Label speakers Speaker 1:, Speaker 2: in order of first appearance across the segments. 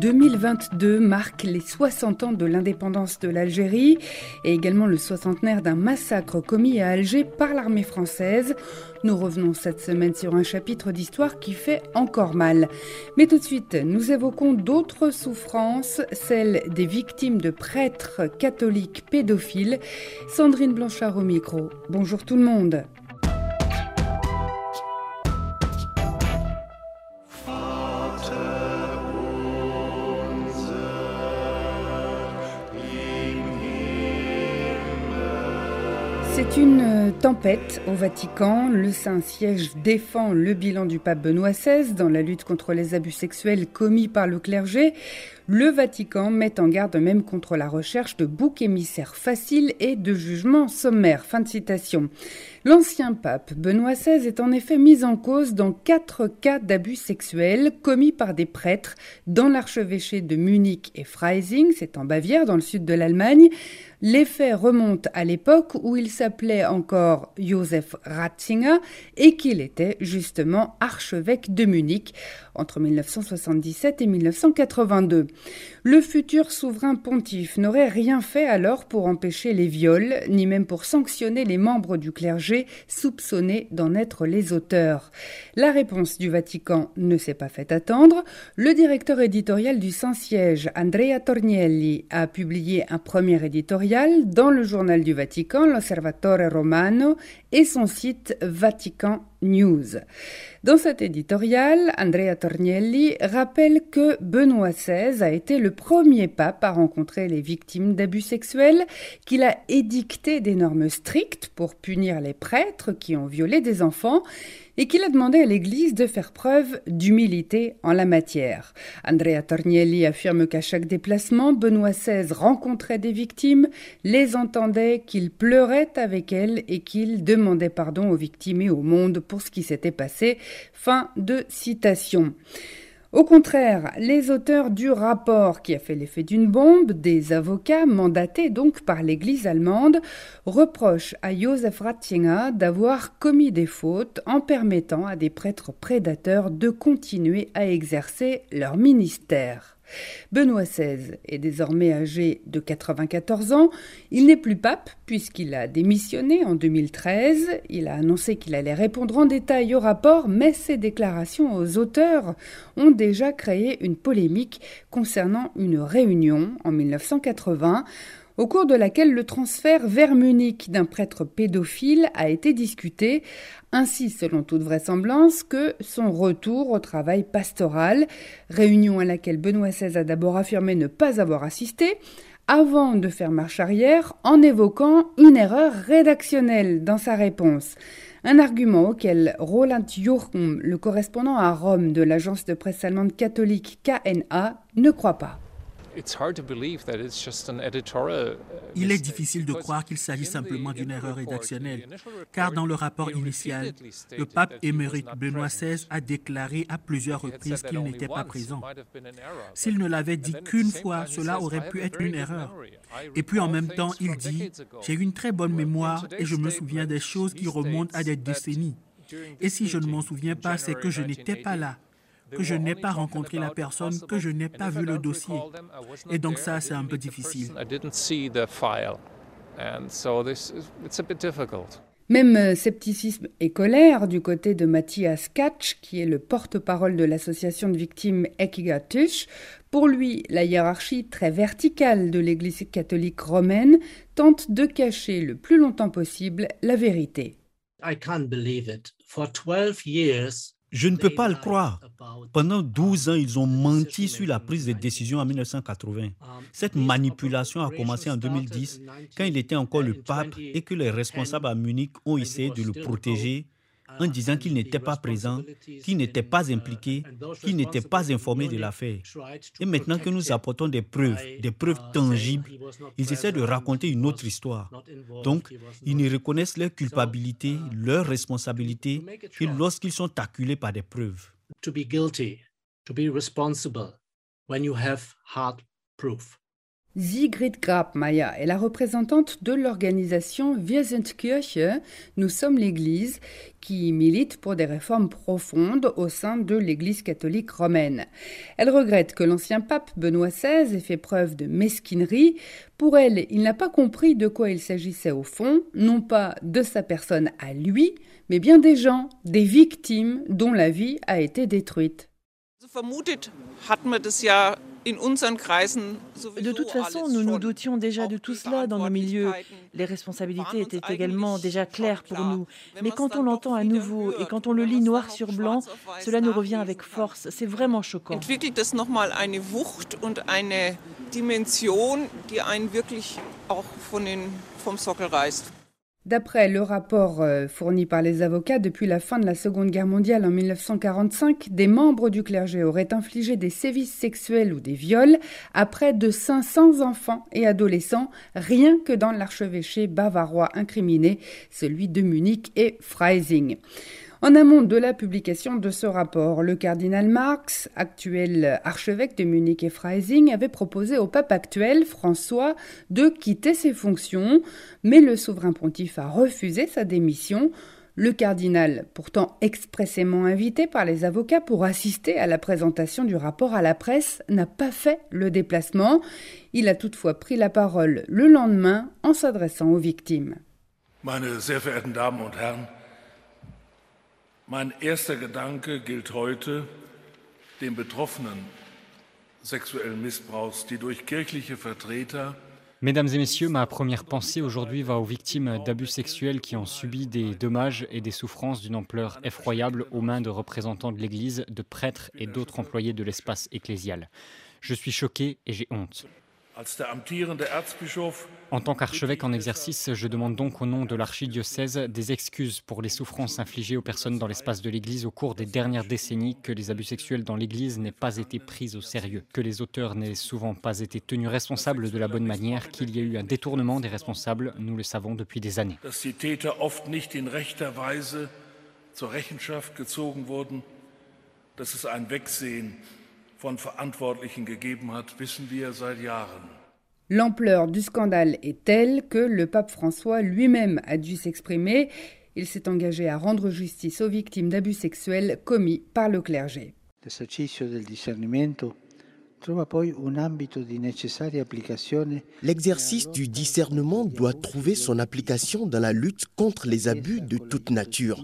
Speaker 1: 2022 marque les 60 ans de l'indépendance de l'Algérie et également le soixantenaire d'un massacre commis à Alger par l'armée française. Nous revenons cette semaine sur un chapitre d'histoire qui fait encore mal. Mais tout de suite, nous évoquons d'autres souffrances, celles des victimes de prêtres catholiques pédophiles. Sandrine Blanchard au micro. Bonjour tout le monde. C'est une euh, tempête au Vatican. Le Saint-Siège défend le bilan du pape Benoît XVI dans la lutte contre les abus sexuels commis par le clergé. Le Vatican met en garde même contre la recherche de boucs émissaires faciles et de jugements sommaires. Fin de citation. L'ancien pape Benoît XVI est en effet mis en cause dans quatre cas d'abus sexuels commis par des prêtres dans l'archevêché de Munich et Freising, c'est en Bavière, dans le sud de l'Allemagne. Les faits remontent à l'époque où il s'appelait encore Joseph Ratzinger et qu'il était justement archevêque de Munich entre 1977 et 1982. Le futur souverain pontife n'aurait rien fait alors pour empêcher les viols, ni même pour sanctionner les membres du clergé soupçonnés d'en être les auteurs. La réponse du Vatican ne s'est pas fait attendre. Le directeur éditorial du Saint-Siège, Andrea Tornielli, a publié un premier éditorial dans le journal du Vatican, l'Osservatore Romano, et son site Vatican Dans cet éditorial, Andrea Tornielli rappelle que Benoît XVI a été le premier pape à rencontrer les victimes d'abus sexuels, qu'il a édicté des normes strictes pour punir les prêtres qui ont violé des enfants et qu'il a demandé à l'Église de faire preuve d'humilité en la matière. Andrea Tornielli affirme qu'à chaque déplacement, Benoît XVI rencontrait des victimes, les entendait, qu'il pleurait avec elles et qu'il demandait pardon aux victimes et au monde pour ce qui s'était passé. Fin de citation. Au contraire, les auteurs du rapport qui a fait l'effet d'une bombe, des avocats mandatés donc par l'Église allemande, reprochent à Josef Ratzinger d'avoir commis des fautes en permettant à des prêtres prédateurs de continuer à exercer leur ministère. Benoît XVI est désormais âgé de 94 ans. Il n'est plus pape puisqu'il a démissionné en 2013. Il a annoncé qu'il allait répondre en détail au rapport, mais ses déclarations aux auteurs ont déjà créé une polémique concernant une réunion en 1980 au cours de laquelle le transfert vers Munich d'un prêtre pédophile a été discuté, ainsi selon toute vraisemblance que son retour au travail pastoral, réunion à laquelle Benoît XVI a d'abord affirmé ne pas avoir assisté, avant de faire marche arrière en évoquant une erreur rédactionnelle dans sa réponse. Un argument auquel Roland Jurkum, le correspondant à Rome de l'agence de presse allemande catholique KNA, ne croit pas.
Speaker 2: Il est difficile de croire qu'il s'agit simplement d'une erreur rédactionnelle, car dans le rapport initial, le pape émérite Benoît XVI a déclaré à plusieurs reprises qu'il n'était pas présent. S'il ne l'avait dit qu'une fois, cela aurait pu être une erreur. Et puis en même temps, il dit, j'ai une très bonne mémoire et je me souviens des choses qui remontent à des décennies. Et si je ne m'en souviens pas, c'est que je n'étais pas là que je n'ai pas rencontré la personne, que je n'ai pas vu le dossier. Et donc ça, c'est un peu difficile.
Speaker 1: Même euh, scepticisme et colère du côté de Matthias Katsch, qui est le porte-parole de l'association de victimes Ekiga Tush. Pour lui, la hiérarchie très verticale de l'Église catholique romaine tente de cacher le plus longtemps possible la vérité. I can't believe it.
Speaker 3: For 12 years, je ne peux pas le croire. Pendant 12 ans, ils ont menti sur la prise de décision en 1980. Cette manipulation a commencé en 2010, quand il était encore le pape et que les responsables à Munich ont essayé de le protéger en disant qu'il n'était pas présent, qu'il n'était pas impliqué, qu'il n'était pas informé de l'affaire. Et maintenant que nous apportons des preuves, des preuves tangibles, ils essaient de raconter une autre histoire. Donc, ils ne reconnaissent leur culpabilité, leur responsabilité que lorsqu'ils sont acculés par des preuves. To be guilty, to be responsible when you have hard proof.
Speaker 1: Sigrid Grabmeier est la représentante de l'organisation Wir sind Kirche, Nous sommes l'Église, qui milite pour des réformes profondes au sein de l'Église catholique romaine. Elle regrette que l'ancien pape Benoît XVI ait fait preuve de mesquinerie. Pour elle, il n'a pas compris de quoi il s'agissait au fond, non pas de sa personne à lui, mais bien des gens, des victimes dont la vie a été détruite.
Speaker 4: De toute façon, nous nous doutions déjà de tout cela dans nos milieux. Les responsabilités étaient également déjà claires pour nous. Mais quand on l'entend à nouveau et quand on le lit noir sur blanc, cela nous revient avec force. C'est vraiment choquant.
Speaker 5: Dimension, die einen wirklich auch von den, vom Sockel reißt?
Speaker 1: D'après le rapport euh, fourni par les avocats, depuis la fin de la Seconde Guerre mondiale en 1945, des membres du clergé auraient infligé des sévices sexuels ou des viols à près de 500 enfants et adolescents, rien que dans l'archevêché bavarois incriminé, celui de Munich et Freising. En amont de la publication de ce rapport, le cardinal Marx, actuel archevêque de Munich et Freising, avait proposé au pape actuel, François, de quitter ses fonctions, mais le souverain pontife a refusé sa démission. Le cardinal, pourtant expressément invité par les avocats pour assister à la présentation du rapport à la presse, n'a pas fait le déplacement. Il a toutefois pris la parole le lendemain en s'adressant aux victimes.
Speaker 6: Mein erster Gedanke gilt heute den Betroffenen sexuellen Missbrauchs, die durch kirchliche Vertreter
Speaker 7: Mesdames et messieurs, ma première pensée aujourd'hui va aux victimes d'abus sexuels qui ont subi des dommages et des souffrances d'une ampleur effroyable aux mains de représentants de l'Église, de prêtres et d'autres employés de l'espace ecclésial. Je suis choqué et j'ai honte. En tant qu'archevêque en exercice, je demande donc au nom de l'archidiocèse des excuses pour les souffrances infligées aux personnes dans l'espace de l'Église au cours des dernières décennies, que les abus sexuels dans l'Église n'aient pas été pris au sérieux, que les auteurs n'aient souvent pas été tenus responsables de la bonne manière, qu'il y a eu un détournement des responsables, nous le savons depuis des années.
Speaker 1: L'ampleur du scandale est telle que le pape François lui-même a dû s'exprimer. Il s'est engagé à rendre justice aux victimes d'abus sexuels commis par le clergé.
Speaker 8: L'exercice du discernement doit trouver son application dans la lutte contre les abus de toute nature.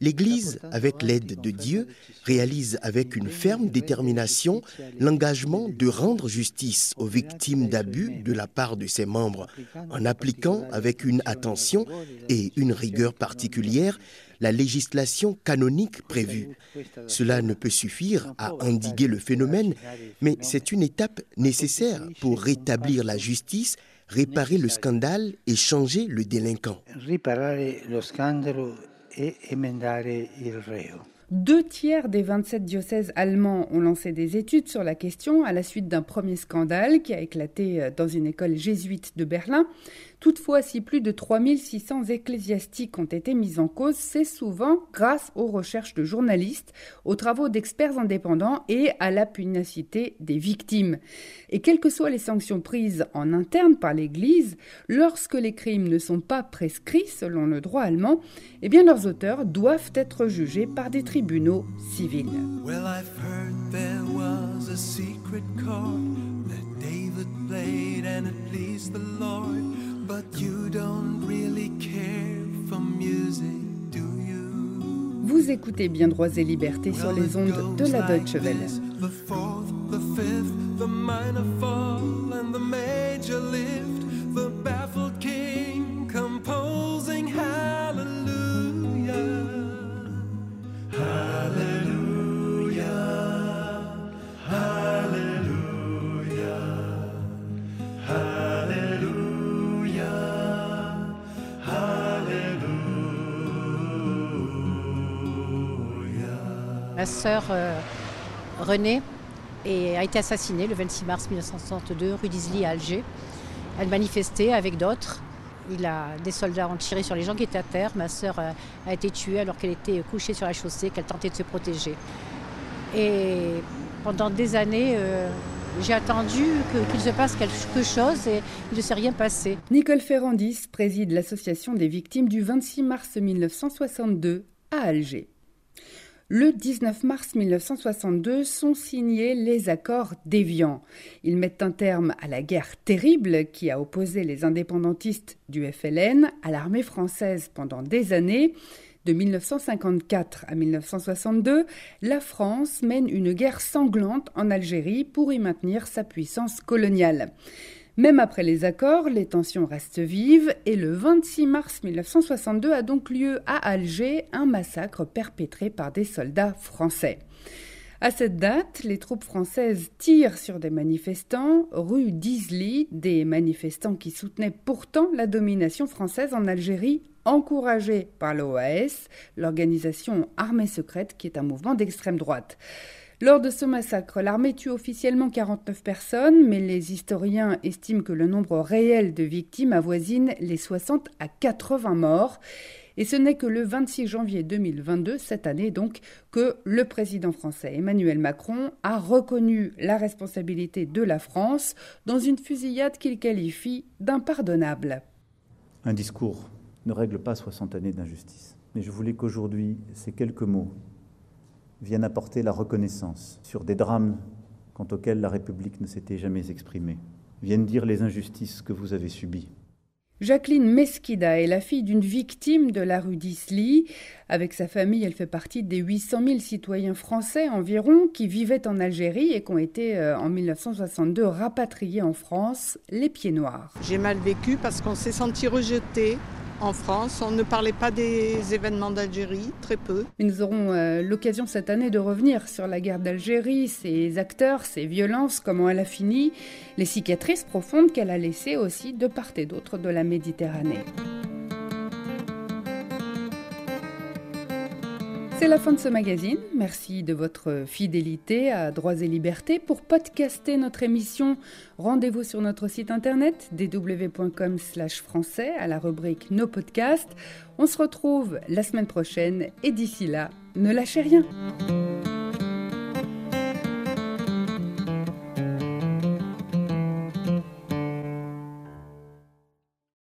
Speaker 8: L'Église, avec l'aide de Dieu, réalise avec une ferme détermination l'engagement de rendre justice aux victimes d'abus de la part de ses membres, en appliquant avec une attention et une rigueur particulière la législation canonique prévue. Cela ne peut suffire à endiguer le phénomène, mais c'est une étape nécessaire pour rétablir la justice, réparer le scandale et changer le délinquant.
Speaker 1: Deux tiers des 27 diocèses allemands ont lancé des études sur la question à la suite d'un premier scandale qui a éclaté euh, dans une école jésuite de Berlin. Toutefois, si plus de 3600 ecclésiastiques ont été mis en cause, c'est souvent grâce aux recherches de journalistes, aux travaux d'experts indépendants et à la pugnacité des victimes. Et quelles que soient les sanctions prises en interne par l'Église, lorsque les crimes ne sont pas prescrits selon le droit allemand, eh bien leurs auteurs doivent être jugés par des tribunaux civils. Vous écoutez bien droits et libertés sur les ondes de la Deutsche Welle.
Speaker 9: Sœur euh, Renée a été assassinée le 26 mars 1962 rue d'Isly à Alger. Elle manifestait avec d'autres. Il a, des soldats ont tiré sur les gens qui étaient à terre. Ma sœur euh, a, été tuée alors qu'elle était couchée sur la chaussée, qu'elle tentait de se protéger. Et pendant des années, euh, J'ai attendu qu'il se passe quelque chose et il ne s'est rien passé.
Speaker 1: Nicole Ferrandis préside l'association des victimes du 26 mars 1962 à Alger. Le 19 mars 1962 sont signés les accords d'Évian. Ils mettent un terme à la guerre terrible qui a opposé les indépendantistes du FLN à l'armée française pendant des années. De 1954 à 1962, la France mène une guerre sanglante en Algérie pour y maintenir sa puissance coloniale. Même après les accords, les tensions restent vives et le 26 mars 1962 a donc lieu à Alger un massacre perpétré par des soldats français. À cette date, les troupes françaises tirent sur des manifestants rue d'Isly, des manifestants qui soutenaient pourtant la domination française en Algérie, encouragés par l'OAS, l'organisation armée secrète qui est un mouvement d'extrême droite. Lors de ce massacre, l'armée tue officiellement 49 personnes, mais les historiens estiment que le nombre réel de victimes avoisine les 60 à 80 morts. Et ce n'est que le 26 janvier 2022, cette année donc, que le président français Emmanuel Macron a reconnu la responsabilité de la France dans une fusillade qu'il qualifie d'impardonnable.
Speaker 10: Un discours ne règle pas 60 années d'injustice. Mais je voulais qu'aujourd'hui, ces quelques mots viennent apporter la reconnaissance sur des drames quant auxquels la République ne s'était jamais exprimée, viennent dire les injustices que vous avez subies.
Speaker 1: Jacqueline Mesquida est la fille d'une victime de la rue d'Isly. Avec sa famille, elle fait partie des 800 000 citoyens français environ qui vivaient en Algérie et qui ont été euh, en 1962 rapatriés en France, les pieds noirs.
Speaker 11: J'ai mal vécu parce qu'on s'est senti rejeté, en France. On ne parlait pas des événements d'Algérie, très peu.
Speaker 1: Mais nous aurons euh, l'occasion cette année de revenir sur la guerre d'Algérie, ses acteurs, ses violences, comment elle a fini, les cicatrices profondes qu'elle a laissées aussi de part et d'autre de la Méditerranée. C'est la fin de ce magazine. Merci de votre fidélité à Droits et Libertés. Pour podcaster notre émission, rendez-vous sur notre site internet www.com/français à la rubrique Nos podcasts. On se retrouve la semaine prochaine et d'ici là, ne lâchez rien.